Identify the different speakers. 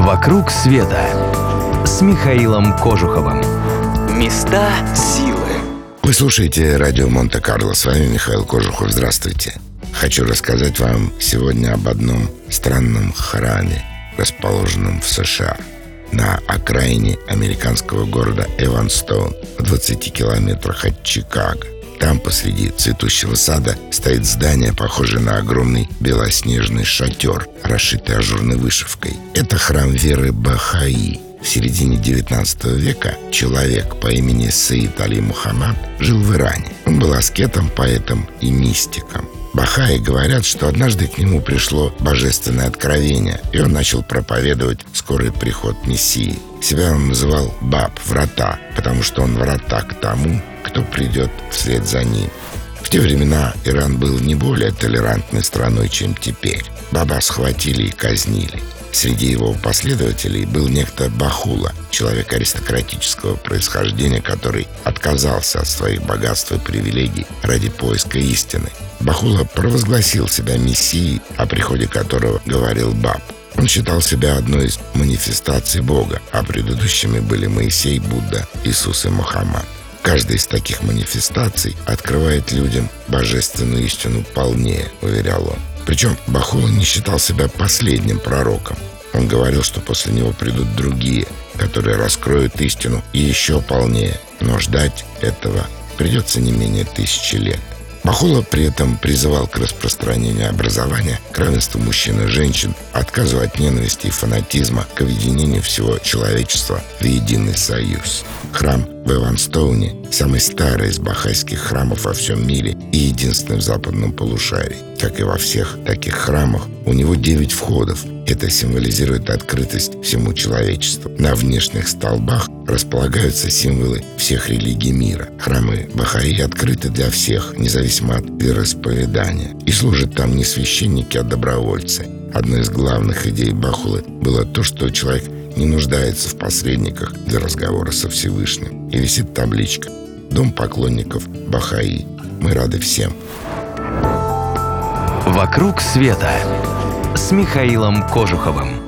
Speaker 1: «Вокруг света» с Михаилом Кожуховым. Места силы.
Speaker 2: Вы слушаете радио Монте-Карло. С вами Михаил Кожухов. Здравствуйте. Хочу рассказать вам сегодня об одном странном храме, расположенном в США на окраине американского города Эванстоун в 20 километрах от Чикаго. Там посреди цветущего сада стоит здание, похожее на огромный белоснежный шатер, расшитый ажурной вышивкой. Это храм веры Бахаи. В середине 19 века человек по имени Саид Али Мухаммад жил в Иране. Он был аскетом, поэтом и мистиком. Бахаи говорят, что однажды к нему пришло божественное откровение, и он начал проповедовать скорый приход Мессии. Себя он называл Баб, врата, потому что он врата к тому, кто придет вслед за ним. В те времена Иран был не более толерантной страной, чем теперь. Баба схватили и казнили. Среди его последователей был некто Бахула, человек аристократического происхождения, который отказался от своих богатств и привилегий ради поиска истины. Бахула провозгласил себя мессией, о приходе которого говорил Баб. Он считал себя одной из манифестаций Бога, а предыдущими были Моисей, Будда, Иисус и Мухаммад. Каждая из таких манифестаций открывает людям божественную истину полнее, уверял он. Причем Бахула не считал себя последним пророком. Он говорил, что после него придут другие, которые раскроют истину и еще полнее. Но ждать этого придется не менее тысячи лет. Махула при этом призывал к распространению образования, к равенству мужчин и женщин, отказу от ненависти и фанатизма, к объединению всего человечества в единый союз. Храм в Эванстоуне – самый старый из бахайских храмов во всем мире и единственный в западном полушарии. Как и во всех таких храмах, у него девять входов. Это символизирует открытость всему человечеству. На внешних столбах располагаются символы всех религий мира. Храмы Бахаи открыты для всех, независимо от вероисповедания. И служат там не священники, а добровольцы. Одной из главных идей Бахулы было то, что человек не нуждается в посредниках для разговора со Всевышним. И висит табличка «Дом поклонников Бахаи». Мы рады всем.
Speaker 1: «Вокруг света» с Михаилом Кожуховым.